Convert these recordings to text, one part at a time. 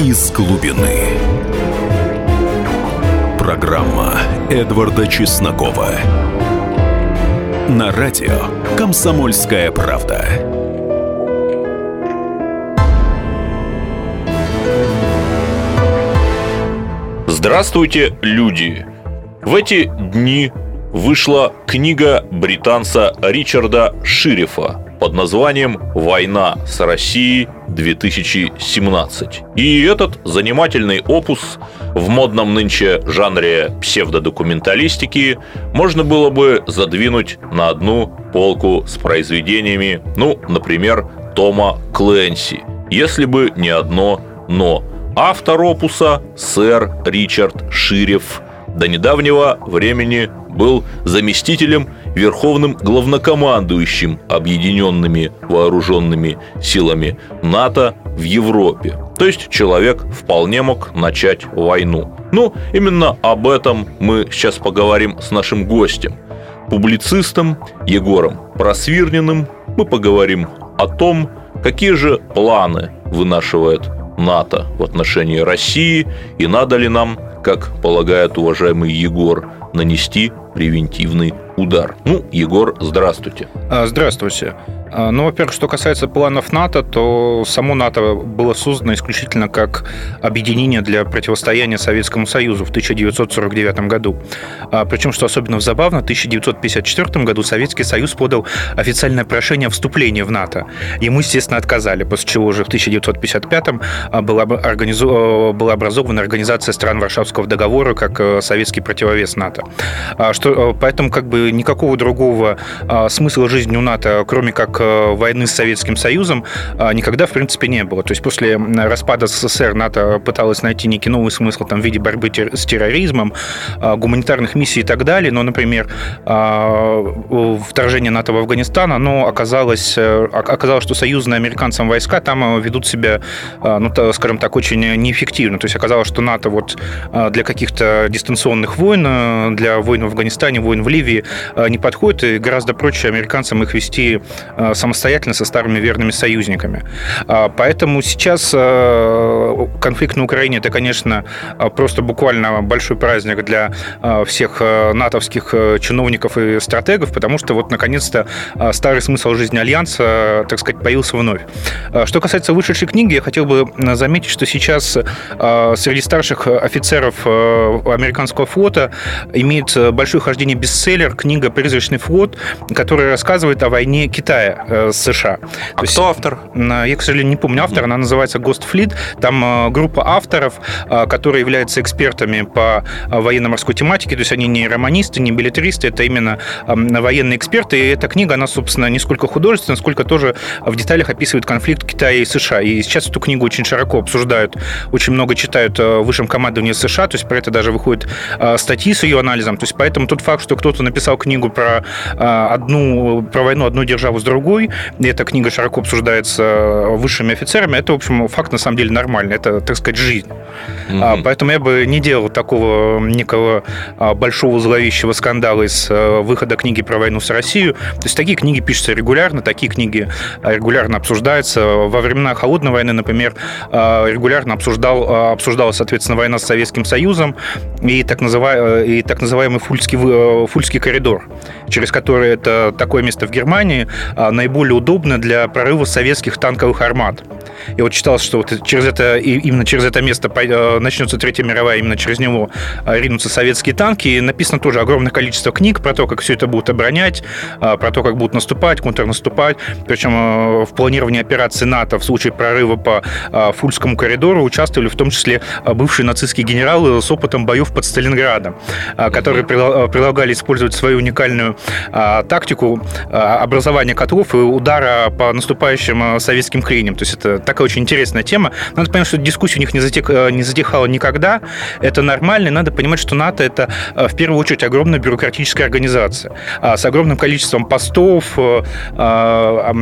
из глубины. Программа Эдварда Чеснокова. На радио «Комсомольская правда». Здравствуйте, люди! В эти дни вышла книга британца Ричарда Ширифа под названием «Война с Россией 2017». И этот занимательный опус в модном нынче жанре псевдодокументалистики можно было бы задвинуть на одну полку с произведениями, ну, например, Тома Клэнси, если бы не одно «но». Автор опуса – сэр Ричард Ширев. До недавнего времени был заместителем верховным главнокомандующим объединенными вооруженными силами НАТО в Европе. То есть человек вполне мог начать войну. Ну, именно об этом мы сейчас поговорим с нашим гостем. Публицистом Егором Просвирниным мы поговорим о том, какие же планы вынашивает НАТО в отношении России и надо ли нам, как полагает уважаемый Егор, нанести превентивный удар. Ну, Егор, здравствуйте. А, здравствуйте. А, ну, во-первых, что касается планов НАТО, то само НАТО было создано исключительно как объединение для противостояния Советскому Союзу в 1949 году. А, Причем, что особенно забавно, в 1954 году Советский Союз подал официальное прошение о вступлении в НАТО. Ему, естественно, отказали, после чего уже в 1955 была, организу... была образована Организация стран Варшавского договора как э, советский противовес НАТО. Что, э, поэтому как бы никакого другого смысла жизни у НАТО, кроме как Э, войны с Советским Союзом а, никогда, в принципе, не было. То есть после распада СССР НАТО пыталась найти некий новый смысл там, в виде борьбы с терроризмом, а, гуманитарных миссий и так далее. Но, например, а, вторжение НАТО в Афганистан, оно оказалось, э, оказалось, что союзные американцам войска там э, ведут себя, ну, скажем так, очень неэффективно. То есть оказалось, что НАТО вот для каких-то дистанционных войн, для войн в Афганистане, войн в Ливии не подходит, и гораздо проще американцам их вести самостоятельно со старыми верными союзниками. А, поэтому сейчас э, конфликт на Украине это, конечно, просто буквально большой праздник для э, всех э, натовских чиновников и стратегов, потому что вот наконец-то старый смысл жизни Альянса, так сказать, появился вновь. Что касается вышедшей книги, я хотел бы заметить, что сейчас среди старших офицеров американского флота имеет большое хождение бестселлер книга «Призрачный флот», которая рассказывает о войне Китая Э, США. А То кто автор? Я, к сожалению, не помню автора. Она называется Ghost Fleet. Там э, группа авторов, э, которые являются экспертами по военно-морской тематике. То есть они не романисты, не билетаристы, это именно военные эксперты. И эта книга, она, собственно, не сколько художественная, сколько тоже в деталях описывает конфликт Китая и США. И сейчас эту книгу очень широко обсуждают, очень много читают в высшем командовании США. То есть про это даже выходят статьи с ее анализом. То есть поэтому тот факт, что кто-то написал книгу про одну, про войну одной державы с другой. И эта книга широко обсуждается высшими офицерами. Это, в общем, факт на самом деле нормальный. Это, так сказать, жизнь. Mm-hmm. Поэтому я бы не делал такого некого а, большого зловещего скандала из а, выхода книги про войну с Россией. То есть такие книги пишутся регулярно, такие книги регулярно обсуждаются. Во времена Холодной войны, например, регулярно обсуждал, обсуждалась, соответственно, война с Советским Союзом и так, называемый, и так называемый Фульский, Фульский коридор, через который это такое место в Германии, наиболее удобно для прорыва советских танковых армат. И вот читал, что вот через это, именно через это место э, начнется Третья мировая, именно через него э, ринутся советские танки. И написано тоже огромное количество книг про то, как все это будут оборонять, про то, как будут наступать, контрнаступать. Причем в планировании операции НАТО в случае прорыва по Фульскому коридору участвовали в том числе бывшие нацистские генералы с опытом боев под Сталинградом, которые предлагали использовать свою уникальную тактику образования котлов и удара по наступающим советским клиням. То есть это такая очень интересная тема. Надо понимать, что дискуссия у них не, затек, э, не затихала никогда. Это нормально. Надо понимать, что НАТО – это э, в первую очередь огромная бюрократическая организация а, с огромным количеством постов, э, а,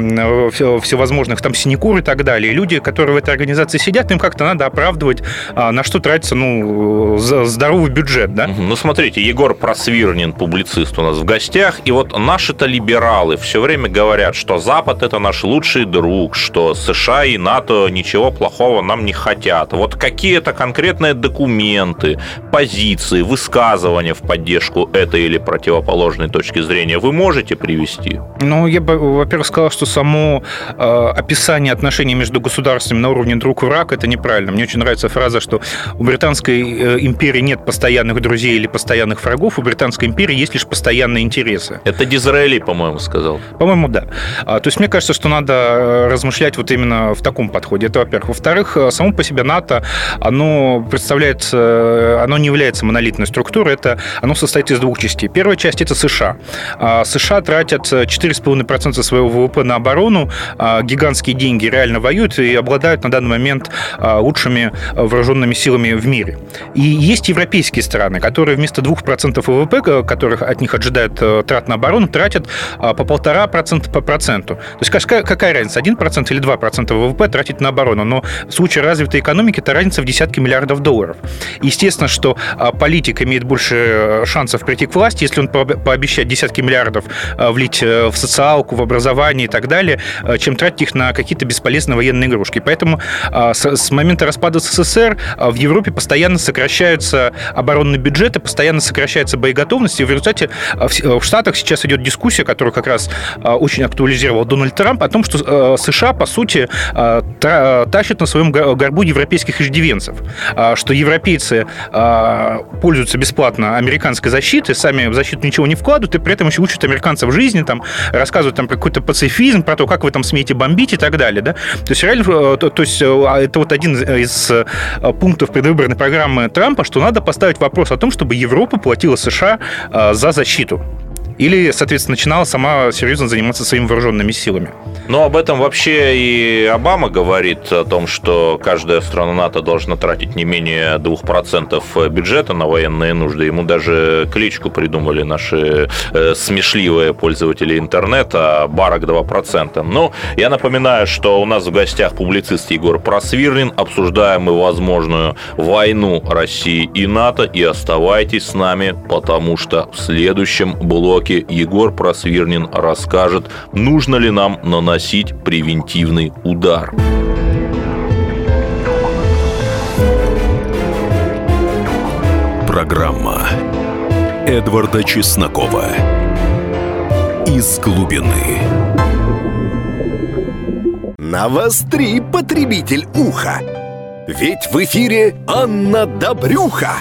всевозможных там синекур и так далее. Люди, которые в этой организации сидят, им как-то надо оправдывать, а, на что тратится ну, здоровый бюджет. Да? Ну, смотрите, Егор Просвирнин, публицист у нас в гостях. И вот наши-то либералы все время говорят, что Запад это наш лучший друг, что США и НАТО ничего плохого нам не хотят. Вот какие-то конкретные документы, позиции, высказывания в поддержку этой или противоположной точки зрения вы можете привести? Ну, я бы, во-первых, сказал, что само э, описание отношений между государствами на уровне друг-враг это неправильно. Мне очень нравится фраза, что у британской э, империи нет постоянных друзей или постоянных врагов, у британской империи есть лишь постоянные интересы. Это Дизраэли, по-моему, сказал. По-моему, да. А, то есть мне кажется, что надо э, размышлять вот именно в таком подходе. Это, во-первых. Во-вторых, э, само по себе НАТО, оно представляет, оно не является монолитной структурой, это оно состоит из двух частей. Первая часть – это США. А, США тратят 4,5% своего ВВП на оборону, а, гигантские деньги реально воюют и обладают на данный момент лучшими вооруженными силами в мире. И есть европейские страны, которые вместо 2% ВВП, которых от них ожидают э, трат на оборону, тратят а, по полтора процента по проценту. То есть какая, разница, 1% или 2% ВВП тратить на оборону? Но в случае развитой экономики это разница в десятки миллиардов долларов. Естественно, что а, политик имеет больше э, шансов прийти к власти, если он пообещает десятки миллиардов э, влить в социалку, в образование и так далее, чем тратить их на какие-то бесполезные военные игрушки. Поэтому а, с момента распада СССР в Европе постоянно сокращаются оборонные бюджеты, постоянно сокращается боеготовность, и в результате а, в Штатах сейчас идет дискуссия, которую как раз а, очень актуализировал Дональд Трамп, о том, что а, США, по сути, тащат на своем горбу европейских иждивенцев, что европейцы пользуются бесплатно американской защитой, сами в защиту ничего не вкладывают, и при этом еще учат американцев жизни, там, рассказывают там какой-то пацифизм, про то, как вы там смеете бомбить и так далее. Да? То есть, реально, э, то, то есть это вот один из э, пунктов предвыборной программы Трампа, что надо поставить вопрос о том, чтобы Европа платила США э, за защиту. защиту. Или, соответственно, начинала сама серьезно заниматься своими вооруженными силами. Но об этом вообще и Обама говорит, о том, что каждая страна НАТО должна тратить не менее 2% бюджета на военные нужды. Ему даже кличку придумали наши э, смешливые пользователи интернета Барак 2%. Но я напоминаю, что у нас в гостях публицист Егор Просвирлин. Обсуждаем мы возможную войну России и НАТО. И оставайтесь с нами, потому что в следующем блоке блоке Егор Просвирнин расскажет, нужно ли нам наносить превентивный удар. Программа Эдварда Чеснокова «Из глубины». Навостри, потребитель уха! Ведь в эфире Анна Добрюха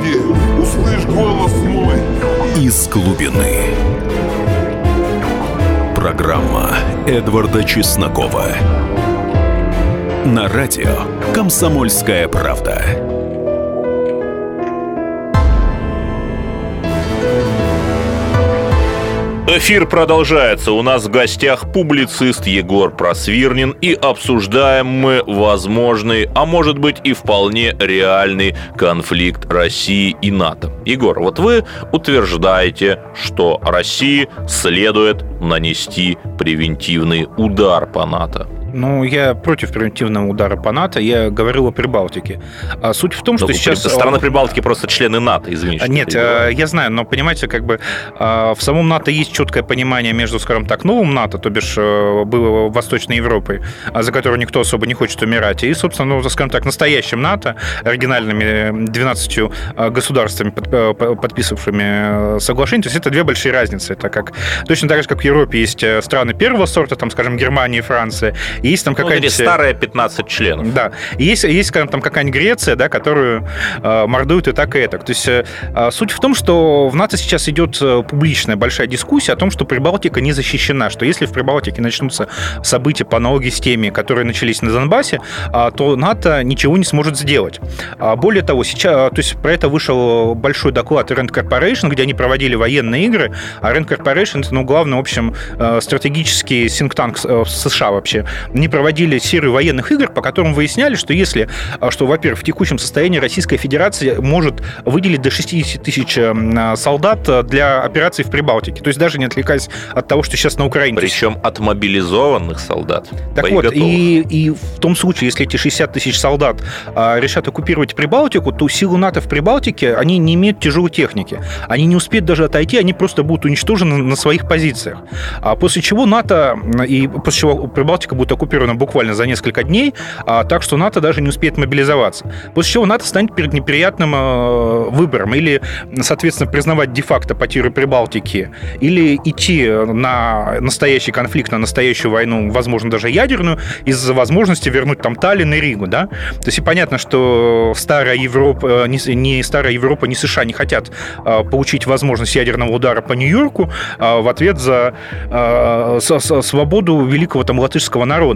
Господи, услышь голос мой. Из глубины. Программа Эдварда Чеснокова. На радио «Комсомольская правда». Эфир продолжается. У нас в гостях публицист Егор Просвирнин. И обсуждаем мы возможный, а может быть и вполне реальный конфликт России и НАТО. Егор, вот вы утверждаете, что России следует нанести превентивный удар по НАТО. Ну, я против превентивного удара по НАТО, я говорил о Прибалтике. А суть в том, что но, ну, сейчас... Страны Прибалтики просто члены НАТО, извините. Нет, я, я знаю, но понимаете, как бы а, в самом НАТО есть четкое понимание между, скажем так, новым НАТО, то бишь э, было Восточной Европой, а за которую никто особо не хочет умирать, и, собственно, ну, скажем так, настоящим НАТО, оригинальными 12 э, государствами, э, подписавшими соглашение. То есть это две большие разницы. Это как точно так же, как в Европе есть страны первого сорта, там, скажем, Германия и Франция, есть там Ну, какая-нибудь... старая 15 членов. Да. Есть, есть скажем, там какая-нибудь Греция, да, которую э, мордуют и так, и так. То есть э, э, суть в том, что в НАТО сейчас идет э, публичная большая дискуссия о том, что Прибалтика не защищена, что если в Прибалтике начнутся события по аналогии с теми, которые начались на Донбассе, а, то НАТО ничего не сможет сделать. А, Более того, сейчас, то есть про это вышел большой доклад Rand Corporation, где они проводили военные игры, а Rand Corporation, это, ну, главный, в общем, э, стратегический э, в США вообще, они проводили серию военных игр, по которым выясняли, что если, а, что, во-первых, в текущем состоянии Российская Федерация может выделить до 60 тысяч э, солдат э, для операций в Прибалтике. То есть даже не отвлекаясь от того, что сейчас на Украине. Причем от мобилизованных солдат. так вот, и, и в том случае, если эти 60 тысяч солдат а, решат оккупировать Прибалтику, то силы НАТО в Прибалтике, они не имеют тяжелой техники. Они не успеют даже отойти, они просто будут уничтожены на своих позициях. А после чего НАТО, и после чего Прибалтика будет оккупирована буквально за несколько дней, а, так что НАТО даже не успеет мобилизоваться. После чего НАТО станет перед неприятным э, выбором. Или, соответственно, признавать де-факто потерю Прибалтики, или идти на настоящий конфликт, на настоящую войну, возможно, даже ядерную, из-за возможности вернуть там Таллин и Ригу, да? То есть и понятно, что старая Европа, э, не, не старая Европа, не США не хотят э, получить возможность ядерного удара по Нью-Йорку в ответ за свободу великого там латышского народа.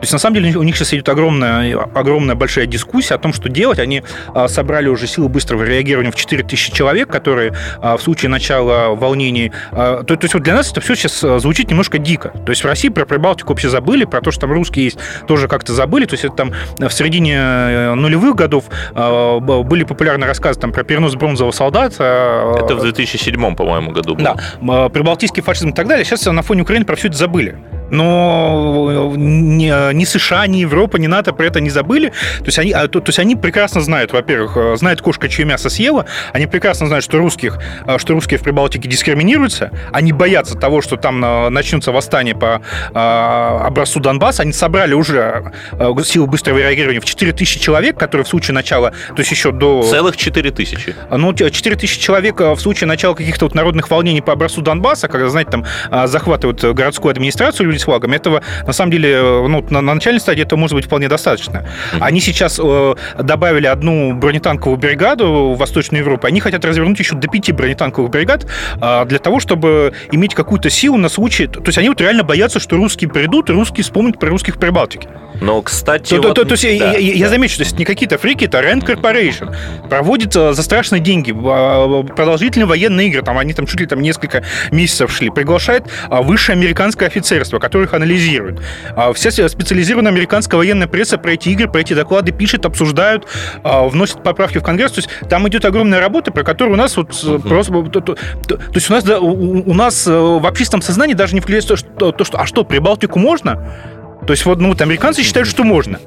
То есть, на самом деле, у них сейчас идет огромная, огромная большая дискуссия о том, что делать. Они а, собрали уже силы быстрого реагирования в 4000 человек, которые а, в случае начала волнений... а, То, то есть, вот для нас это все сейчас звучит немножко дико. То есть, в России про Прибалтику вообще забыли, про то, что там русские есть, тоже как-то забыли. То есть, это там в середине э, нулевых годов были популярны рассказы там, про перенос бронзового солдата. Это в 2007, по-моему, году было. Да, прибалтийский фашизм и так далее. Сейчас на фоне Украины про все это забыли. Но ни, ни США, ни Европа, ни НАТО про это не забыли. То есть они, а, то, то есть они прекрасно знают, во-первых, э, знает кошка, чье мясо съела. Они прекрасно знают, что русских, э, что русские в Прибалтике дискриминируются. Они боятся того, что там э, начнется восстание по э, образцу Донбасса. Они собрали уже э, силы быстрого реагирования в 4000 человек, которые в случае начала, то есть еще до... Целых 4 тысячи. Ну, 4 тысячи человек э, в случае начала каких-то вот народных волнений по образцу Донбасса, когда, знаете, там а, захватывают городскую администрацию люди флагом, этого, на самом деле, э, ну, на, на начальной стадии это может быть вполне достаточно. Они сейчас э, добавили одну бронетанковую бригаду в Восточную Европу, они хотят развернуть еще до пяти бронетанковых бригад а, для того, чтобы иметь какую-то силу на случай... То есть они вот реально боятся, что русские придут, и русские вспомнят про русских в Прибалтике. Но, кстати... То, то- вот- то- то есть я- да, я, я да. замечу, то есть не какие-то фрики, это Rand Corporation. Проводит э, за страшные деньги э, продолжительные военные игры, там они там чуть ли там несколько месяцев шли. Приглашает а, высшее американское офицерство, которое их анализирует. А, Вся специализированная американская военная пресса про эти игры, про эти доклады пишет, обсуждают, а, вносят поправки в Конгресс. То есть там идет огромная работа, про которую у нас вот э, просто... То, то- то- то есть у нас, да, у, у нас э, в общественном сознании даже не включается то, что, то, что а что, Прибалтику можно? То есть вот, ну, вот американцы считают, что можно.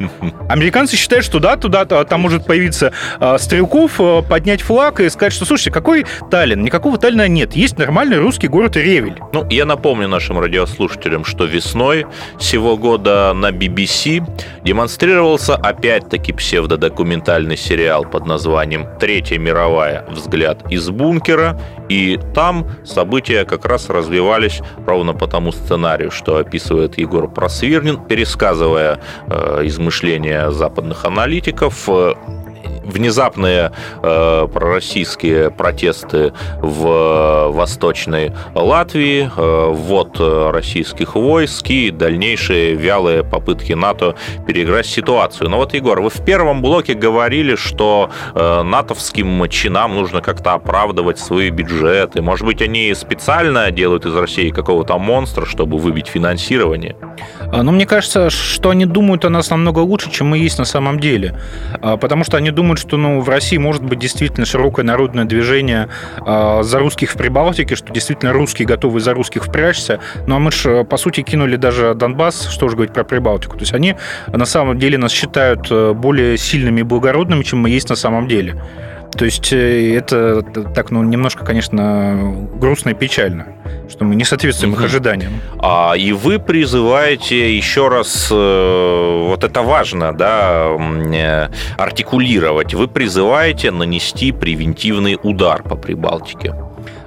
Американцы считают, что да, туда там может появиться э, Стрелков, э, поднять флаг и сказать, что, слушайте, какой Таллин? Никакого Таллина нет. Есть нормальный русский город Ревель. Ну, я напомню нашим радиослушателям, что весной сего года на BBC демонстрировался опять-таки псевдодокументальный сериал под названием «Третья мировая. Взгляд из бункера». И там события как раз развивались ровно по тому сценарию, что описывает Егор Просвирнин, пересказывая э, измышления западных аналитиков, э, внезапные э, пророссийские протесты в Восточной Латвии, э, ввод э, российских войск и дальнейшие вялые попытки НАТО переиграть ситуацию. Но вот, Егор, вы в первом блоке говорили, что э, натовским чинам нужно как-то оправдывать свои бюджеты. Может быть, они специально делают из России какого-то монстра, чтобы выбить финансирование? А, Но мне кажется, что они думают о нас намного лучше, чем мы есть на самом деле. А, Потому что они думают, что ну, в России может быть действительно широкое народное движение а, за русских в Прибалтике, что действительно русские готовы за русских впрячься. Ну а мы же, по сути, кинули даже Донбасс, что же говорить про Прибалтику. То есть они на самом деле нас считают э, более сильными и благородными, чем мы есть на самом деле. То есть э, это так, ну, немножко, конечно, грустно и печально, что мы не соответствуем их Мгм. ожиданиям. А, и вы призываете еще раз, э, вот это важно, да, э, артикулировать, вы призываете нанести превентивный удар по Прибалтике.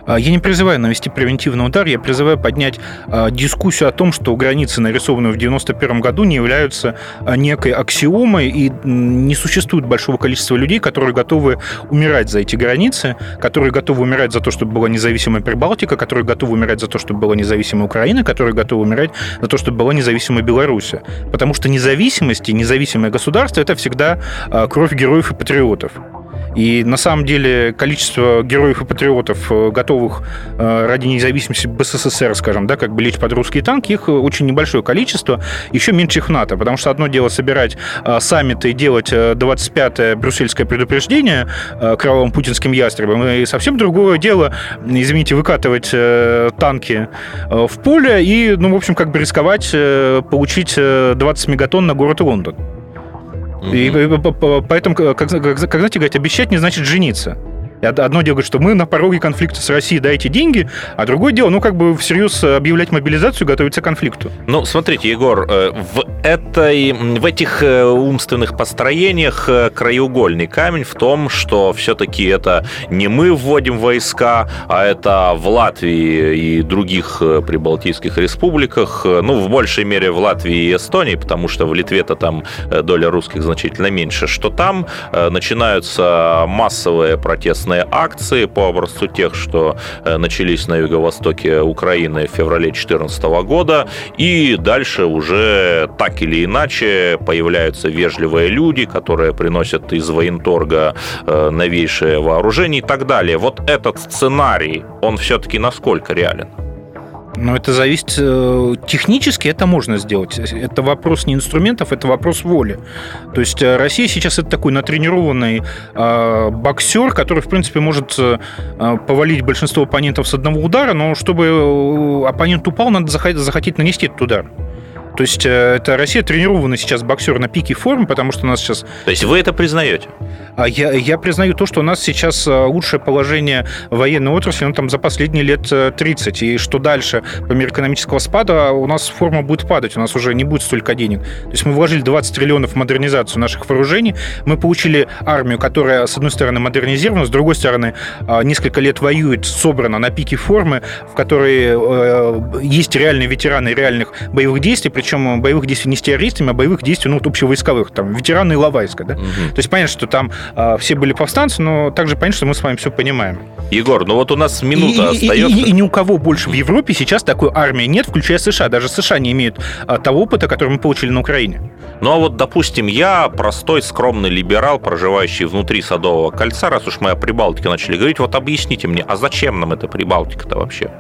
А, я не призываю навести превентивный удар, я призываю поднять а, дискуссию о том, что границы, нарисованные в 1991 году, не являются а, некой аксиомой, и не существует большого количества людей, которые готовы умирать за эти границы, которые готовы умирать за то, чтобы была независимая Прибалтика, которые готовы умирать за то, чтобы была независимая Украина, которые готовы умирать за то, чтобы была независимая Беларусь. Потому что независимость и независимое государство – это всегда кровь героев и патриотов. И на самом деле количество героев и патриотов, э, готовых э, ради независимости БССР, скажем, да, как бы лечь под русские танки, их очень небольшое количество, еще меньше их НАТО, потому что одно дело собирать э, саммиты и делать 25-е брюссельское предупреждение кровавым путинским ястребом, и совсем другое дело, извините, выкатывать танки в поле и, ну, в общем, как бы рисковать получить 20 мегатонн на город Лондон. И поэтому, как, как, как, знаете, говорить, обещать не значит жениться. Одно дело, что мы на пороге конфликта с Россией, дайте деньги, а другое дело, ну, как бы всерьез объявлять мобилизацию, готовиться к конфликту. Ну, смотрите, Егор, э, в, этой, в этих э, умственных построениях э, краеугольный камень в том, что все-таки это не мы вводим войска, а это в Латвии и других прибалтийских республиках, ну, в большей мере в Латвии и Эстонии, потому что в Литве-то там доля русских значительно меньше, что там начинаются массовые протестные военные акции по образцу тех, что э, начались на юго-востоке Украины в феврале 2014 года. И дальше уже так или иначе появляются вежливые люди, которые приносят из военторга э, новейшее вооружение и так далее. Вот этот сценарий, он все-таки насколько реален? Но это зависит... Э, технически это можно сделать. Это вопрос не инструментов, это вопрос воли. То есть э, Россия сейчас это такой натренированный э, боксер, который, в принципе, может повалить большинство оппонентов с одного удара, но чтобы оппонент упал, надо захотеть нанести этот удар. То есть это Россия тренированный сейчас боксер на пике формы, потому что у нас сейчас... То есть вы это признаете? А я, я признаю то, что у нас сейчас э, лучшее положение военной отрасли ну, там, за последние лет 30. Э, и что дальше, по мере экономического спада, у нас форма будет падать, у нас уже не будет столько денег. То есть мы вложили 20 триллионов в модернизацию наших вооружений, мы получили армию, которая, с одной стороны, модернизирована, с другой стороны, э, несколько лет воюет, собрана на пике формы, в которой есть реальные ветераны реальных боевых действий, причем боевых действий не с террористами, а боевых действий ну, вот общевойсковых, там, ветераны Иловайска. Да? Угу. То есть понятно, что там а, все были повстанцы, но также понятно, что мы с вами все понимаем. Егор, ну вот у нас минута и, остается. И, и, и ни у кого больше в Европе сейчас такой армии нет, включая США. Даже США не имеют а, того опыта, который мы получили на Украине. Ну а вот, допустим, я простой, скромный либерал, проживающий внутри Садового кольца, раз уж мы о Прибалтике начали говорить, вот объясните мне, а зачем нам эта Прибалтика-то вообще?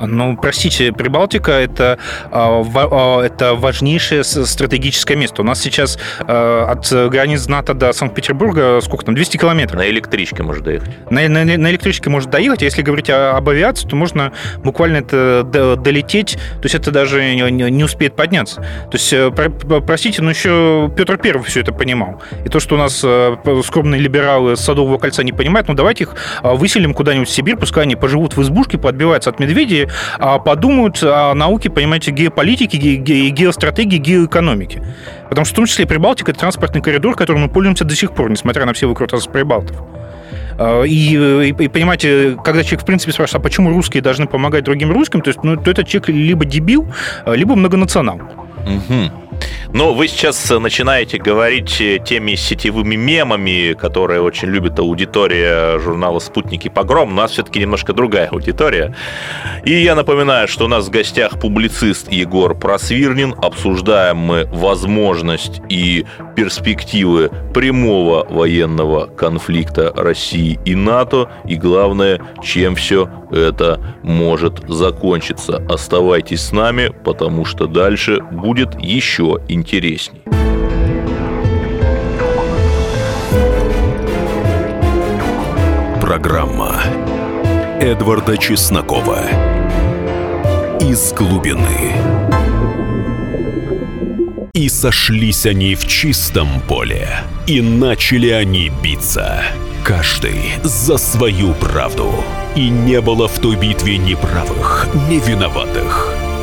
Ну, простите, Прибалтика это, а, а, это важнейшее стратегическое место. У нас сейчас а, от границ НАТО до Санкт-Петербурга сколько там, 200 километров. На электричке может доехать. На, на, на электричке может доехать. Если говорить об авиации, то можно буквально это долететь, то есть это даже не, не успеет подняться. То есть, э, простите, но еще Петр Первый все это понимал. И то, что у нас э, скромные либералы Садового кольца не понимают, ну давайте их выселим куда-нибудь в Сибирь, пускай они поживут в избушке, подбиваются от медведей, подумают о науке, понимаете, геополитики, ге- геостратегии, геоэкономики. Потому что в том числе Прибалтика – это транспортный коридор, которым мы пользуемся до сих пор, несмотря на все выкрутасы Прибалтов. А, и, и, и понимаете, когда человек, в принципе, спрашивает, а почему русские должны помогать другим русским, то есть, ну, то этот человек либо дебил, либо многонационал. Угу. Но вы сейчас начинаете говорить э, теми сетевыми мемами, которые очень любит аудитория журнала «Спутники погром». У нас все-таки немножко другая аудитория. И я напоминаю, что у нас в гостях публицист Егор Просвирнин. Обсуждаем мы возможность и перспективы прямого военного конфликта России и НАТО. И главное, чем все это может закончиться. Оставайтесь с нами, потому что дальше будет еще интересней. Программа Эдварда Чеснокова «Из глубины». И сошлись они в чистом поле, и начали они биться – Каждый за свою правду. И не было в той битве ни правых, ни виноватых.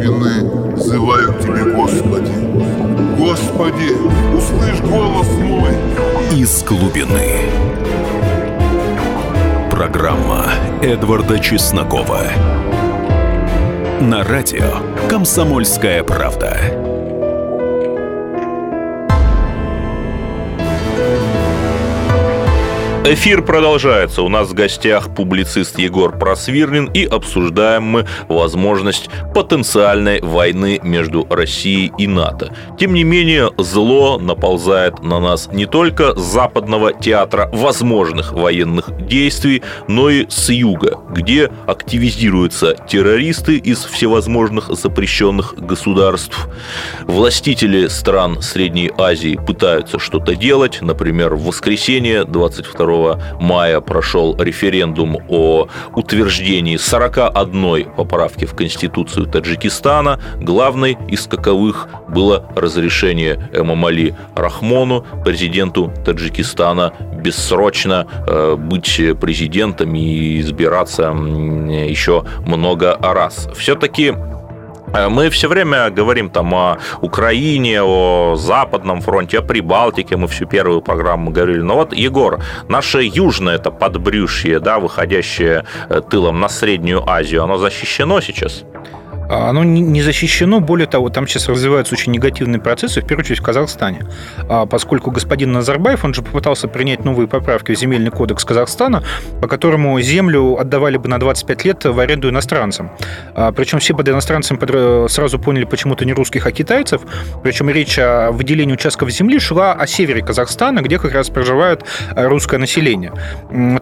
Глубины взываю к Тебе, Господи. Господи, услышь голос мой. Из глубины. Программа Эдварда Чеснокова. На радио «Комсомольская правда». Эфир продолжается. У нас в гостях публицист Егор Просвирлин и обсуждаем мы возможность потенциальной войны между Россией и НАТО. Тем не менее, зло наползает на нас не только с западного театра возможных военных действий, но и с юга, где активизируются террористы из всевозможных запрещенных государств. Властители стран Средней Азии пытаются что-то делать. Например, в воскресенье 22 мая прошел референдум о утверждении 41 поправки в Конституцию Таджикистана. Главной из каковых было разрешение Эмамали Рахмону, президенту Таджикистана, бессрочно э, быть президентом и избираться еще много раз. Все-таки мы все время говорим там о Украине, о Западном фронте, о Прибалтике. Мы всю первую программу говорили. Но вот, Егор, наше южное это подбрюшье, да, выходящее э, тылом на Среднюю Азию, оно защищено сейчас? А, оно не защищено. Более того, там сейчас развиваются очень негативные процессы, в первую очередь в Казахстане. А, поскольку господин Назарбаев, он же попытался принять новые поправки в земельный кодекс Казахстана, по которому землю отдавали бы на 25 лет в аренду иностранцам. А, Причем все под иностранцами сразу поняли почему-то не русских, а китайцев. Причем речь о выделении участков земли шла о севере Казахстана, где как раз проживает русское население.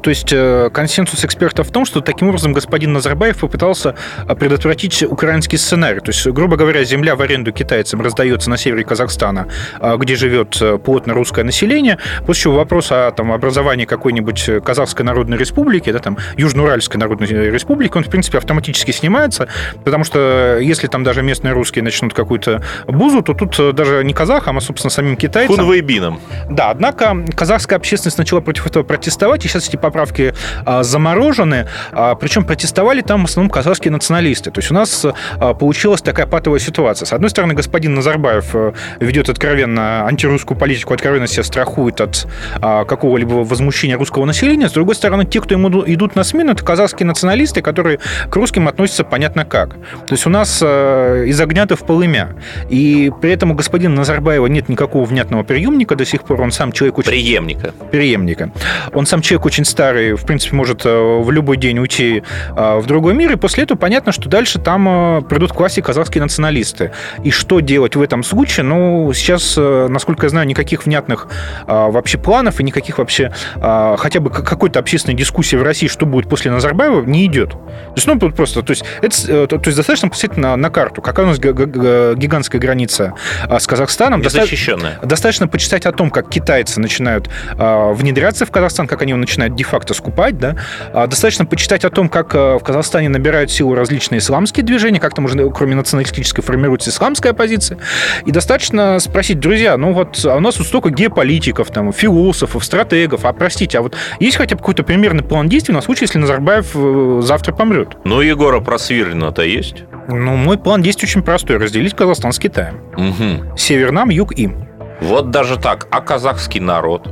То есть э, консенсус экспертов в том, что таким образом господин Назарбаев попытался предотвратить украинскую украинский сценарий. То есть, грубо говоря, земля в аренду китайцам раздается на севере Казахстана, а, где живет э, плотно русское население, после чего вопрос о там, образовании какой-нибудь Казахской Народной Республики, да, там, Южноуральской Народной Республики, он, в принципе, автоматически снимается, потому что если там даже местные русские начнут какую-то бузу, то тут э, даже не казахам, а, собственно, самим китайцам. Хунвейбином. Да, однако казахская общественность начала против этого протестовать, и сейчас эти поправки а, заморожены, а, причем протестовали там в основном казахские националисты. То есть у нас получилась такая патовая ситуация. С одной стороны, господин Назарбаев э, ведет откровенно антирусскую политику, откровенно себя страхует от а, какого-либо возмущения русского населения. С другой стороны, те, кто ему идут на смену, это казахские националисты, которые к русским относятся понятно как. То есть у нас э, из огня в полымя. И при этом у господина Назарбаева нет никакого внятного приемника до сих пор. Он сам человек очень... Преемника. Преемника. Он сам человек очень старый, в принципе, может э, в любой день уйти в другой мир. И после этого понятно, что дальше там придут к власти казахские националисты. И что делать в этом случае? Ну, сейчас, э, насколько я знаю, никаких внятных а, вообще планов и никаких вообще а, хотя бы какой-то общественной дискуссии в России, что будет после Назарбаева, не идет. То есть, ну, просто, то есть, это, э, то, есть достаточно посмотреть на, на карту, какая у нас гигантская граница а, с Казахстаном. Незащищенная. Достаточно почитать о том, как китайцы начинают внедряться в Казахстан, как они его начинают де-факто скупать, да. Достаточно почитать о том, как э, в Казахстане набирают силу различные исламские движения, как там уже, кроме националистической, формируется исламская позиция. И достаточно спросить, друзья, ну вот а у нас вот столько геополитиков, там, философов, стратегов, а простите, а вот есть хотя бы какой-то примерный план действий на случай, если Назарбаев э, завтра помрет? Ну, Егора Просвирлина-то есть? Ну, мой план действий очень простой. Разделить Казахстан с Китаем. Угу. Север нам, юг им. Вот даже так. А казахский народ?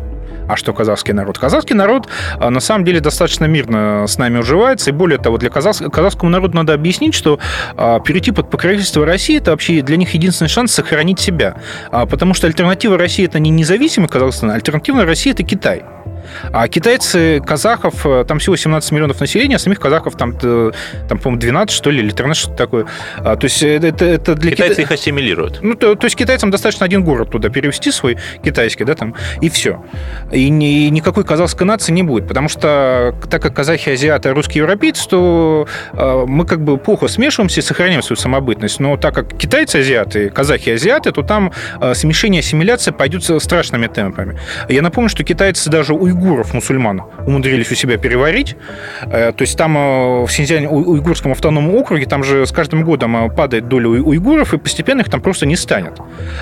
А что казахский народ? Казахский народ а, на самом деле достаточно мирно с нами уживается. И более того, для казах... казахскому народу надо объяснить, что а, перейти под покровительство России это вообще для них единственный шанс сохранить себя. А, потому что альтернатива России это не независимый Казахстан, альтернатива России это Китай. А китайцы, казахов, э, там всего 17 миллионов населения, а самих казахов там, э, там по-моему, 12, что ли, или 13, что-то такое. А, то есть это, это для Китайцы их ассимилируют. Ну, то, то есть китайцам достаточно один город туда перевести свой китайский, да, там, и все. И, ни, никакой казахской нации не будет, потому что так как казахи азиаты, русские европейцы, то э, мы как бы плохо смешиваемся и сохраняем свою самобытность. Но так как китайцы азиаты, казахи азиаты, то там э, смешение, ассимиляция пойдет страшными темпами. Я напомню, что китайцы даже уйгуров, мусульман, умудрились у себя переварить. Э, то есть там э, в Синьцзяне, уйгурском автономном округе, там же с каждым годом э, падает доля уйгуров, и постепенно их там просто не станет.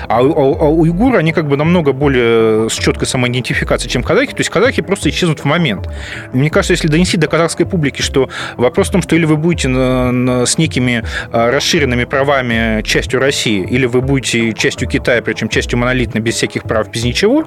А, а, а уйгуры, они как бы намного более с четкой самоидентификацией, чем казахи. То есть казахи просто исчезнут в момент. Мне кажется, если донести до казахской публики, что вопрос в том, что или вы будете с некими расширенными правами частью России, или вы будете частью Китая, причем частью монолитной, без всяких прав, без ничего,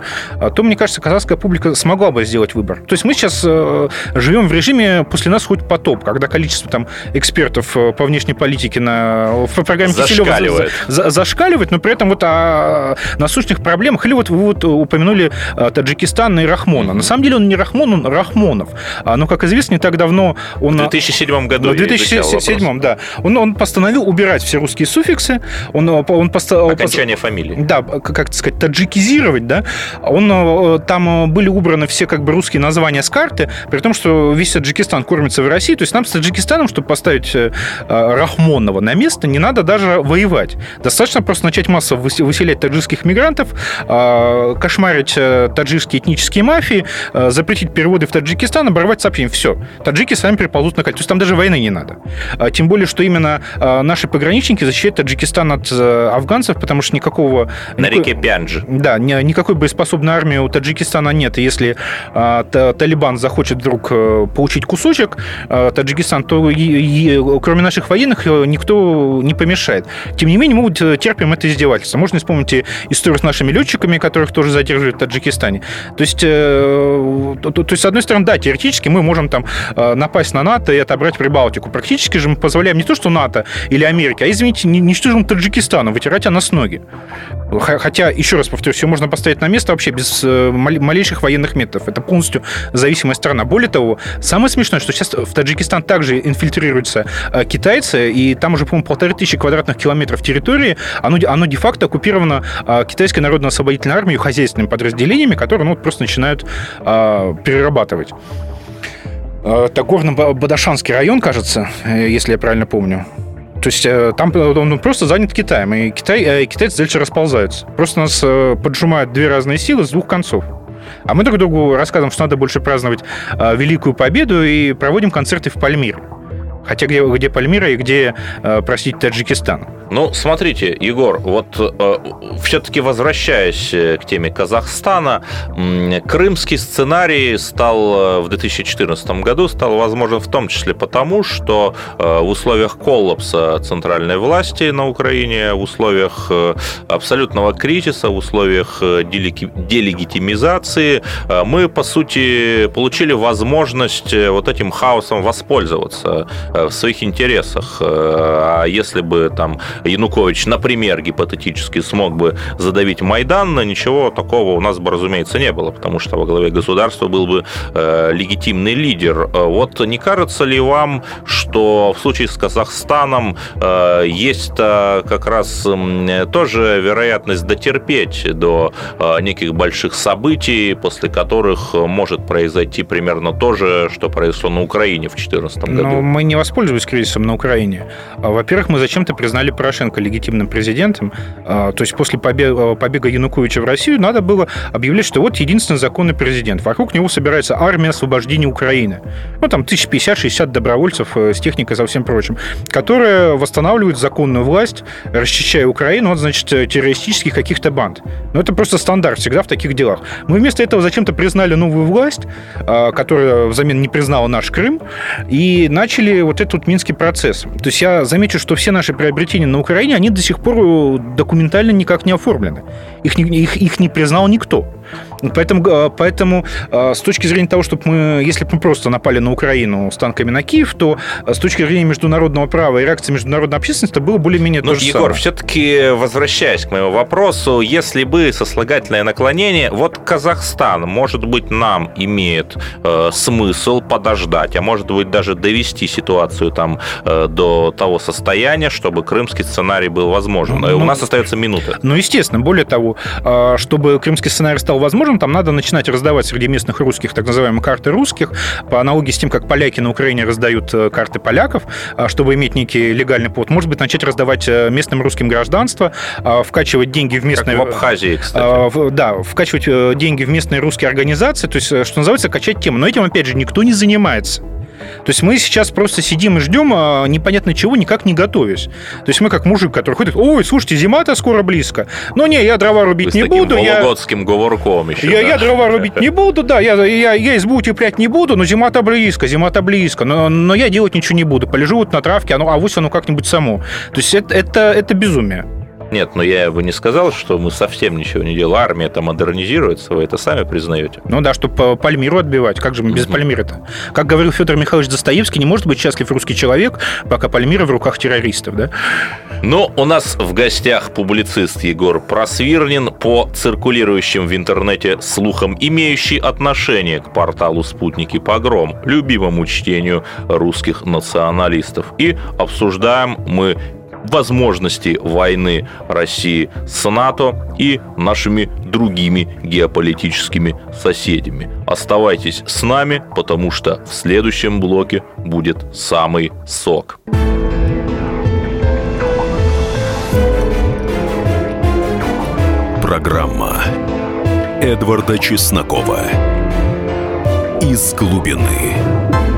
то, мне кажется, казахская публика смогла бы сделать выбор. То есть мы сейчас живем в режиме «после нас хоть потоп», когда количество там экспертов по внешней политике на, в программе Киселева за, зашкаливает, но при этом вот о насущных проблемах, или вот вы вот упомянули Таджикистан и Рахмона. На самом деле он не Рахмон, он Рахмонов. Но, как известно, не так давно он... В 2007 году В 2007, да. Он, он постановил убирать все русские суффиксы. Он, он поста... Окончание фамилии. Да, как сказать, таджикизировать, да. Он, там были убраны все как бы русские названия с карты, при том, что весь Таджикистан кормится в России. То есть нам с Таджикистаном, чтобы поставить э, Рахмонова на место, не надо даже воевать. Достаточно просто начать массово выселять таджикских мигрантов, а, кошмарить э, таджикские этнические мафии, э, запретить переводы в Таджикистан, оборвать сообщение. Все. Таджики сами приползут на кольцо. То есть там даже войны не надо. А, тем более, что именно наши пограничники защищают Таджикистан от э, афганцев, потому что никакого... На никакой, реке Пянджи. Да, никакой боеспособной армии у Таджикистана нет. И если Талибан захочет вдруг получить кусочек Таджикистан, то кроме наших военных никто не помешает. Тем не менее, мы вот терпим это издевательство. Можно вспомнить историю с нашими летчиками, которых тоже задерживают в Таджикистане. То есть, э, то, есть, с одной стороны, да, теоретически мы можем там э, напасть на НАТО и отобрать Прибалтику. Практически же мы позволяем не то, что НАТО или Америка, а, извините, ничтожим Таджикистану вытирать о нас ноги. Хотя, еще раз повторюсь, все можно поставить на место вообще без э, малейших военных методов. Это полностью зависимая страна. Более того, самое смешное, что сейчас в Таджикистан также инфильтрируются китайцы, и там уже, по-моему, полторы тысячи квадратных километров территории, оно, оно де-факто оккупировано а, Китайской народно-освободительной армией, хозяйственными подразделениями, которые ну, просто начинают а, перерабатывать. Это горно-бадашанский район, кажется, э, если я правильно помню. То есть э, там он просто занят Китаем, и Китай, э, китайцы дальше расползаются. Просто нас поджимают две разные силы с двух концов. А мы друг другу рассказываем, что надо больше праздновать Великую Победу и проводим концерты в Пальмире. Хотя где, где Пальмира и где, э, простите, Таджикистан? Ну, смотрите, Егор, вот э, все-таки возвращаясь э, к теме Казахстана, крымский сценарий стал э, в 2014 году стал возможен в том числе потому, что э, в условиях коллапса центральной власти на Украине, в условиях э, абсолютного кризиса, в условиях делегитимизации э, мы, по сути, получили возможность вот этим хаосом воспользоваться в своих интересах. А если бы там Янукович, например, гипотетически смог бы задавить Майдан, ничего такого у нас бы, разумеется, не было, потому что во главе государства был бы э, легитимный лидер. Вот не кажется ли вам, что в случае с Казахстаном есть как раз тоже вероятность дотерпеть до неких больших событий, после которых может произойти примерно то же, что произошло на Украине в 2014 году? Но мы не воспользовались кризисом на Украине. А, во-первых, мы зачем-то признали Порошенко легитимным президентом. А, то есть после побега, побега Януковича в Россию надо было объявлять, что вот единственный законный президент. Вокруг него собирается армия освобождения Украины. Ну, там 1050-60 добровольцев э, с техникой, со всем прочим, которые восстанавливают законную власть, расчищая Украину от, значит, террористических каких-то банд. Ну, это просто стандарт всегда в таких делах. Мы вместо этого зачем-то признали новую власть, а, которая взамен не признала наш Крым, и начали вот этот вот Минский процесс. То есть я замечу, что все наши приобретения на Украине, они до сих пор документально никак не оформлены. Их, их, их не признал никто. Поэтому, э, поэтому э, с точки зрения того, чтобы мы, если бы мы просто напали на Украину с танками на Киев, то э, с точки зрения международного права и реакции международной общественности это было более-менее ну, то же Егор, самое. все-таки возвращаясь к моему вопросу, если бы сослагательное наклонение, вот Казахстан, может быть, нам имеет э, смысл подождать, а может быть даже довести ситуацию там э, до того состояния, чтобы крымский сценарий был возможен. Ну, У нас остается минута. Ну, естественно. Более того, чтобы крымский сценарий стал возможным, там надо начинать раздавать среди местных русских так называемые карты русских, по аналогии с тем, как поляки на Украине раздают э, карты поляков, а, чтобы иметь некий легальный повод. Может быть, начать раздавать э, местным русским гражданство, а, вкачивать деньги в местные... Как в Абхазии, кстати. А, да, вкачивать э, деньги в местные русские организации, то есть, что называется, качать тему. Но этим, опять же, никто не занимается. То есть мы сейчас просто сидим и ждем а, непонятно чего, никак не готовясь. То есть мы как мужик, который ходит, ой, слушайте, зима-то скоро близко. Но не, я дрова рубить не с таким буду. вологодским я... говорком еще. Я, да? я дрова рубить не буду, да, я, я, я избу утеплять не буду, но зима-то близко, зима-то близко. Но, но я делать ничего не буду. Полежу вот на травке, оно, а вось оно как-нибудь само. То есть это, это, это безумие. Нет, но я бы не сказал, что мы совсем ничего не делаем. Армия там модернизируется, вы это сами признаете. Ну да, чтобы Пальмиру отбивать. Как же мы без mm Пальмиры-то? Как говорил Федор Михайлович Достоевский, не может быть счастлив русский человек, пока Пальмира в руках террористов, да? Ну, у нас в гостях публицист Егор Просвирнин по циркулирующим в интернете слухам, имеющий отношение к порталу «Спутники Погром», любимому чтению русских националистов. И обсуждаем мы возможности войны России с НАТО и нашими другими геополитическими соседями. Оставайтесь с нами, потому что в следующем блоке будет самый сок. Программа Эдварда Чеснокова «Из глубины».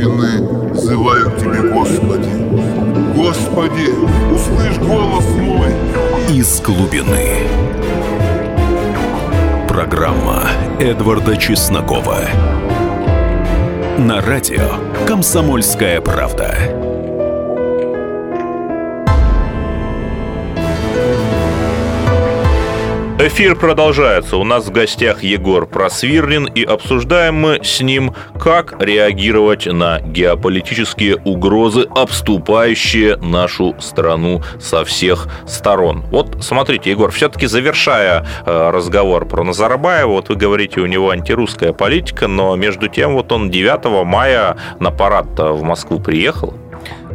Глубины взываю к Тебе, Господи. Господи, услышь голос мой. Из глубины. Программа Эдварда Чеснокова. На радио «Комсомольская правда». Эфир продолжается. У нас в гостях Егор Просвирлин, и обсуждаем мы с ним, как реагировать на геополитические угрозы, обступающие нашу страну со всех сторон. Вот смотрите, Егор, все-таки завершая э, разговор про Назарбаева, вот вы говорите, у него антирусская политика, но между тем вот он 9 мая на парад в Москву приехал.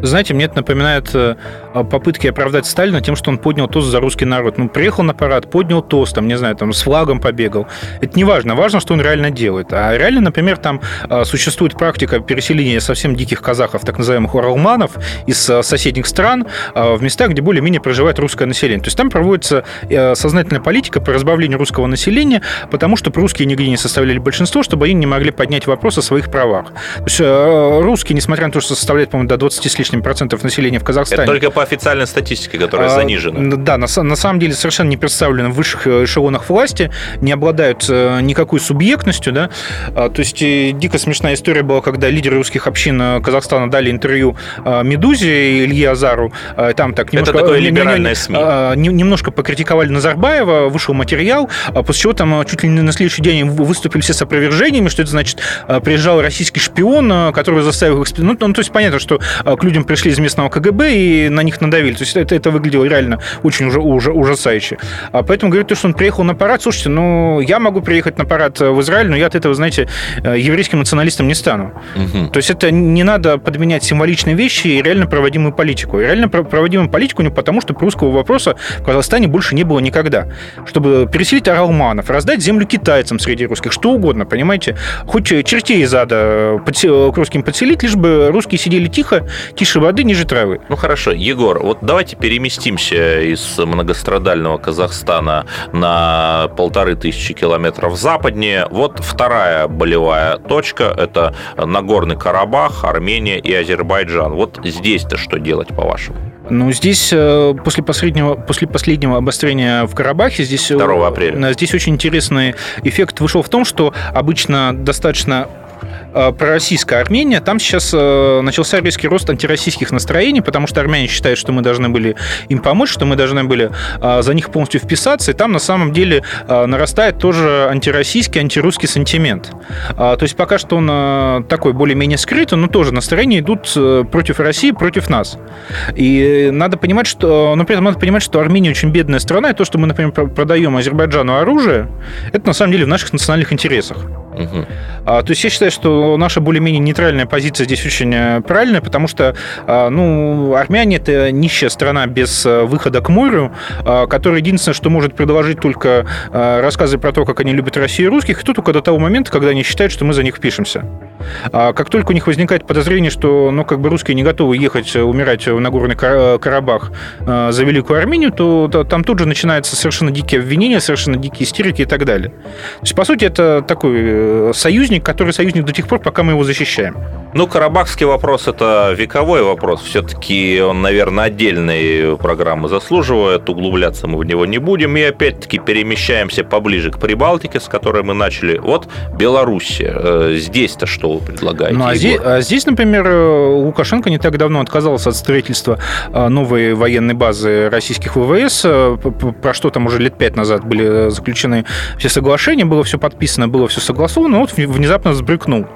Знаете, мне это напоминает э, попытки оправдать Сталина тем, что он поднял тост за русский народ. Ну, приехал на парад, поднял тост, там, не знаю, там, с флагом побегал. Это не важно. Важно, что он реально делает. А реально, например, там э, существует практика переселения совсем диких казахов, так называемых уралманов, из э, соседних стран в места, где более-менее проживает русское население. То есть там проводится сознательная политика по разбавлению русского населения, потому что русские нигде не составляли большинство, чтобы они не могли поднять вопрос о своих правах. То есть русские, несмотря на то, что составляют, по-моему, до 20 с лишним процентов населения в Казахстане. Это только по официальной статистике, которая а, занижена. Да, на, на самом деле совершенно не представлены в высших э, эшелонах власти, не обладают э, никакой субъектностью. Да? А, то есть э, дико смешная история была, когда лидеры русских общин Казахстана дали интервью Медузе Илье Азару. Там так немножко, Это такое либеральное СМИ. Немножко покритиковали Назарбаева, вышел материал, а после чего там чуть ли не на следующий день выступили все с опровержениями, что это значит приезжал российский шпион, который заставил их... Ну, ну, то есть понятно, что к людям пришли из местного КГБ и на них надавили. То есть это, это выглядело реально очень уже, уже ужасающе. А поэтому говорит, то, что он приехал на парад. Слушайте, ну, я могу приехать на парад в Израиль, но я от этого, знаете, э, еврейским националистом не стану. Угу. То есть это не надо подменять символичные вещи и реально проводимую политику. И реально проводимую политику не потому, что русского вопроса в Казахстане больше не было никогда. Чтобы переселить аралманов, раздать землю китайцам среди русских, что угодно, понимаете? Хоть чертей из ада к русским подселить, лишь бы русские сидели тихо, тише воды, ниже травы. Ну хорошо, Егор, вот давайте переместимся из многострадального Казахстана на полторы тысячи километров западнее. Вот вторая болевая точка – это Нагорный Карабах, Армения и Азербайджан. Вот здесь-то что делать, по-вашему? Ну, здесь э, после последнего, после последнего обострения в Карабахе, здесь, 2 э, апреля. здесь очень интересный эффект вышел в том, что обычно достаточно пророссийская Армения, там сейчас э, начался резкий рост антироссийских настроений, потому что армяне считают, что мы должны были им помочь, что мы должны были э, за них полностью вписаться, и там на самом деле нарастает тоже антироссийский, антирусский сентимент. То есть пока что он такой более-менее скрытый, но тоже настроения идут против России, против нас. И надо понимать, что, но при этом надо понимать, что Армения очень бедная страна, и то, что мы, например, продаем Азербайджану оружие, это на самом деле в наших национальных интересах. Угу. То есть я считаю, что наша более-менее нейтральная позиция здесь очень э, правильная, потому что а, ну, армяне – это нищая страна без э, выхода к морю, а, которая единственное, что может предложить только а, рассказы про то, как они любят Россию и русских, и то только до того момента, когда они считают, что мы за них впишемся. Как только у них возникает подозрение, что ну, как бы русские не готовы ехать умирать в Нагорный Карабах за Великую Армению, то там тут же начинаются совершенно дикие обвинения, совершенно дикие истерики и так далее. То есть, по сути, это такой союзник, который союзник до тех пор, пока мы его защищаем. Ну, карабахский вопрос – это вековой вопрос. Все-таки он, наверное, отдельной программы заслуживает. Углубляться мы в него не будем. И опять-таки перемещаемся поближе к Прибалтике, с которой мы начали. Вот Белоруссия. Э, здесь-то что вы предлагаете, Ну, а здесь, а здесь, например, Лукашенко не так давно отказался от строительства э, новой военной базы российских ВВС. Э, про что там уже лет пять назад были заключены все соглашения, было все подписано, было все согласовано. Вот внезапно сбрыкнул.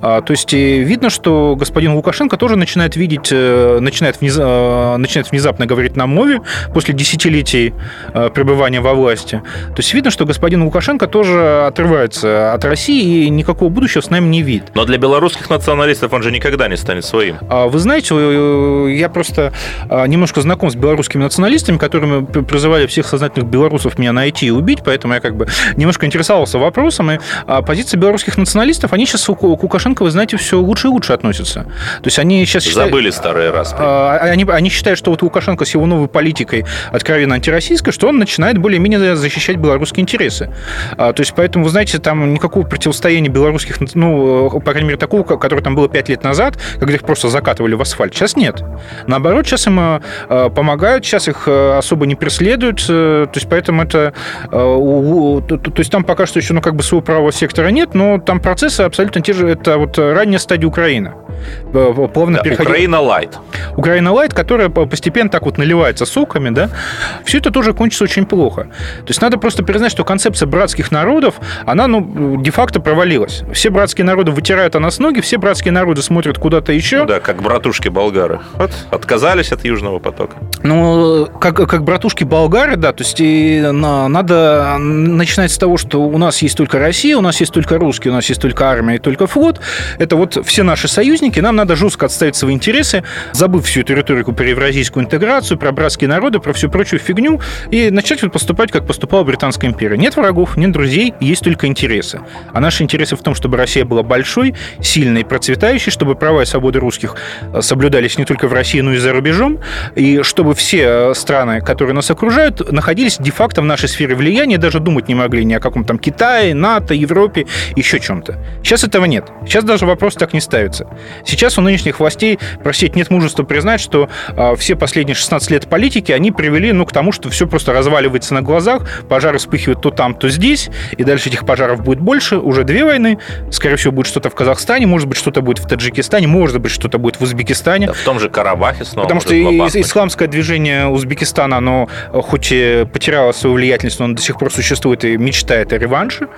А, то есть видно, что господин Лукашенко тоже начинает видеть, э, начинает, внез... Э, начинает внезапно говорить на мове после десятилетий э, пребывания во власти. То есть видно, что господин Лукашенко тоже отрывается от России и никакого будущего с нами не видит. Но для белорусских националистов он же никогда не станет своим. А вы знаете, я просто немножко знаком с белорусскими националистами, которыми призывали всех сознательных белорусов меня найти и убить, поэтому я как бы немножко интересовался вопросом. И позиция белорусских националистов, они сейчас к Лукашенко, вы знаете, все лучше и лучше относятся. То есть они сейчас считают... Забыли старые раз. А, они, они считают, что вот Лукашенко с его новой политикой откровенно антироссийской, что он начинает более-менее защищать белорусские интересы. А, то есть поэтому, вы знаете, там никакого противостояния белорусских, ну, по крайней мере, такого, которое там было пять лет назад, когда их просто закатывали в асфальт. Сейчас нет. Наоборот, сейчас им а, помогают, сейчас их особо не преследуют. Э, то есть поэтому это... То есть там пока что еще, ну, как бы своего правого сектора нет, но там процессы абсолютно те же это вот ранняя стадия Украины. Плавно да, переходит... Украина лайт. Украина лайт, которая постепенно так вот наливается соками, да, все это тоже кончится очень плохо. То есть надо просто признать, что концепция братских народов, она, ну, де-факто провалилась. Все братские народы вытирают о нас ноги, все братские народы смотрят куда-то еще. Ну да, как братушки болгары. Вот, отказались от Южного потока. Ну, как, как братушки болгары, да, то есть и на, надо начинать с того, что у нас есть только Россия, у нас есть только русские, у нас есть только армия и только флот. Это вот все наши союзники, нам надо жестко отставить свои интересы, забыв всю эту риторику про евразийскую интеграцию, про братские народы, про всю прочую фигню, и начать вот поступать, как поступала Британская империя. Нет врагов, нет друзей, есть только интересы. А наши интересы в том, чтобы Россия была большой, сильной, процветающей, чтобы права и свободы русских э, соблюдались не только в России, но и за рубежом, и чтобы все э, страны, которые нас окружают, находились де-факто в нашей сфере влияния, даже думать не могли ни о каком там Китае, НАТО, Европе, еще чем-то. Сейчас этого нет. Сейчас даже вопрос так не ставится. Сейчас у нынешних властей, простите, нет мужества признать, что э, все последние 16 лет политики, они привели ну, к тому, что все просто разваливается на глазах, пожары вспыхивают то там, то здесь, и дальше этих пожаров будет больше, уже две войны, скорее всего, будет что-то в Казахстане, может быть, что-то будет в Таджикистане, может быть, что-то будет в Узбекистане. Да, в том же Карабахе снова. Потому что исламское движение Узбекистана, оно э, хоть и потеряло свою влиятельность, но оно до сих пор существует и мечтает о реванше.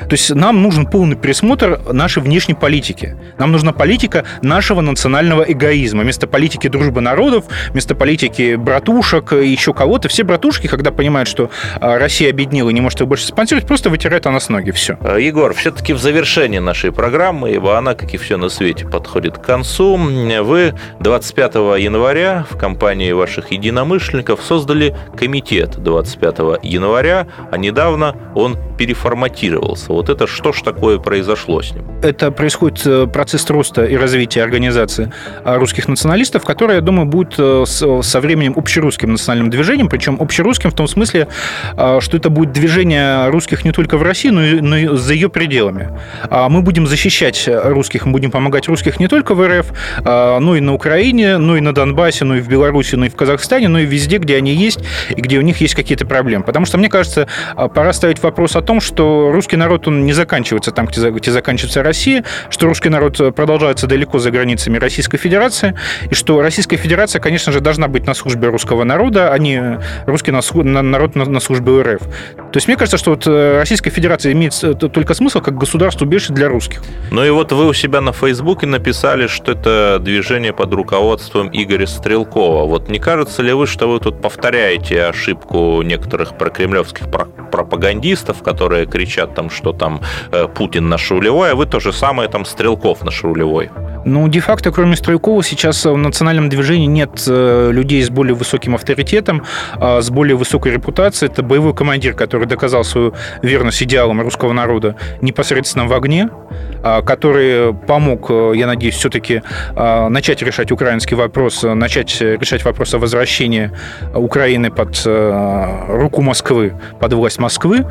То есть нам нужен полный пересмотр нашей внешней политики. Нам нужна политика, нашего национального эгоизма. Вместо политики дружбы народов, вместо политики братушек и еще кого-то, все братушки, когда понимают, что а, Россия объединила и не может их больше спонсировать, просто вытирают о нас ноги. Все. Э, Егор, все-таки в завершении нашей программы, ибо она, как и все на свете, подходит к концу, вы 25 января в компании ваших единомышленников создали комитет 25 января, а недавно он переформатировался. Вот это что ж такое произошло с ним? Это происходит э, процесс роста и развития организации а, русских националистов, который, я думаю, будет э, со временем общерусским национальным движением, причем общерусским в том смысле, что это будет движение русских не только в России, но и, но и за ее пределами. А Мы будем защищать русских, мы будем помогать русских не только в РФ, но и на Украине, но и на Донбассе, но и в Беларуси, но и в Казахстане, но и везде, где они есть и где у них есть какие-то проблемы. Потому что, мне кажется, пора ставить вопрос о том, что русский народ, он не заканчивается там, где заканчивается Россия, что русский народ продолжается далеко за границами Российской Федерации, и что Российская Федерация, конечно же, должна быть на службе русского народа, а не русский народ на службе РФ. То есть мне кажется, что вот э, Российская Федерация имеет только смысл как государство убежище для русских. Ну и вот вы у себя на Фейсбуке написали, что это движение под руководством Игоря Стрелкова. Вот не кажется ли вы, что вы тут повторяете ошибку некоторых прокремлевских пропагандистов, которые кричат там, что там э, Путин наш рулевой, а вы то же самое там Стрелков наш рулевой? Ну, де-факто, кроме Стрелкова, сейчас в национальном движении нет э, людей с более высоким авторитетом, а с более высокой репутацией. Это боевой командир, который доказал свою верность идеалам русского народа непосредственно в огне, а, который помог, э, я надеюсь, все-таки а, начать решать украинский вопрос, начать решать вопрос о возвращении Украины под э, руку Москвы, под власть Москвы,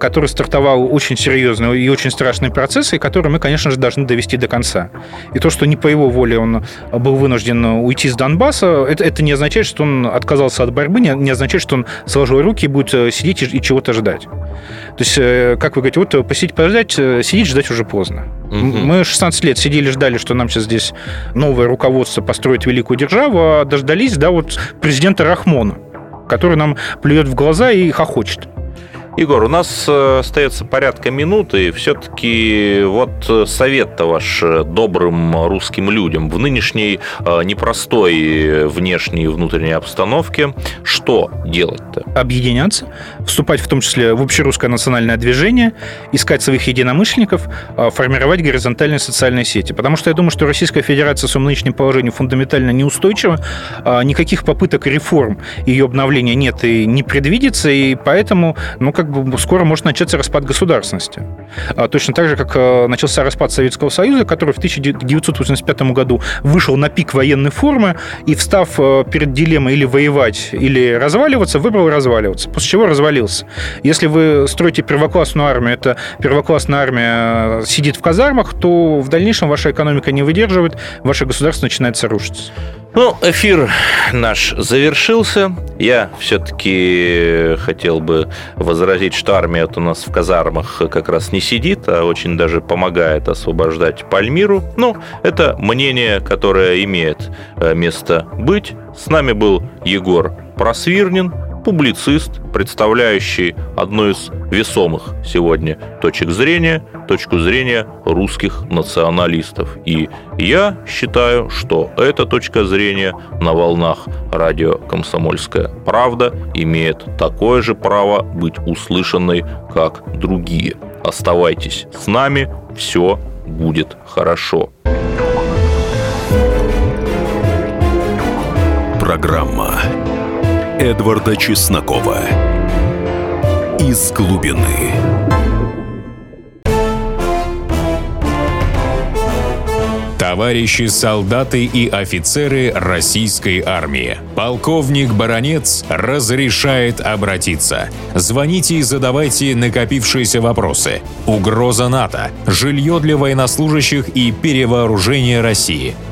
который стартовал очень серьезный и очень страшный процесс, и который мы, конечно же, должны довести до конца. И то, что не по его воле он был вынужден уйти с Донбасса, это, это не означает, что он отказался от борьбы, не, не означает, что он сложил руки и будет э, сидеть и, и чего-то ждать. То есть, э, как вы говорите, вот э, посидеть, подождать, сидеть, ждать уже поздно. Угу. Мы 16 лет сидели, ждали, что нам сейчас здесь новое руководство построит великую державу, а дождались, да, вот президента Рахмона, который нам плюет в глаза и хохочет. Егор, у нас э, остается порядка минуты, все-таки вот э, совет-то ваш э, добрым русским людям в нынешней непростой внешней и внутренней обстановке, что делать-то? Объединяться, вступать в том числе в общерусское национальное движение, искать своих единомышленников, формировать горизонтальные социальные сети. Потому что я думаю, что Российская Федерация в своем нынешнем положении фундаментально неустойчива, никаких попыток реформ ее обновления нет и не предвидится, и поэтому, ну, как как бы скоро может начаться распад государственности. А точно так же, как э, начался распад Советского Союза, который в 1985 году вышел на пик военной формы и, встав э, перед дилеммой или воевать, или разваливаться, выбрал разваливаться, после чего развалился. Если вы строите первоклассную армию, это первоклассная армия э, сидит в казармах, то в дальнейшем ваша экономика не выдерживает, ваше государство начинает рушиться. Ну, эфир наш завершился. Я все-таки хотел бы возразить, что армия у нас в казармах как раз не сидит, а очень даже помогает освобождать Пальмиру. Ну, это мнение, которое имеет э, место быть. С нами был Егор Просвирнин, публицист, представляющий одну из весомых сегодня точек зрения, точку зрения русских националистов. И я считаю, что эта точка зрения на волнах радио «Комсомольская правда» имеет такое же право быть услышанной, как другие. Оставайтесь с нами, все будет хорошо. Программа Эдварда Чеснокова «Из глубины». Товарищи солдаты и офицеры российской армии. Полковник Баронец разрешает обратиться. Звоните и задавайте накопившиеся вопросы. Угроза НАТО, жилье для военнослужащих и перевооружение России –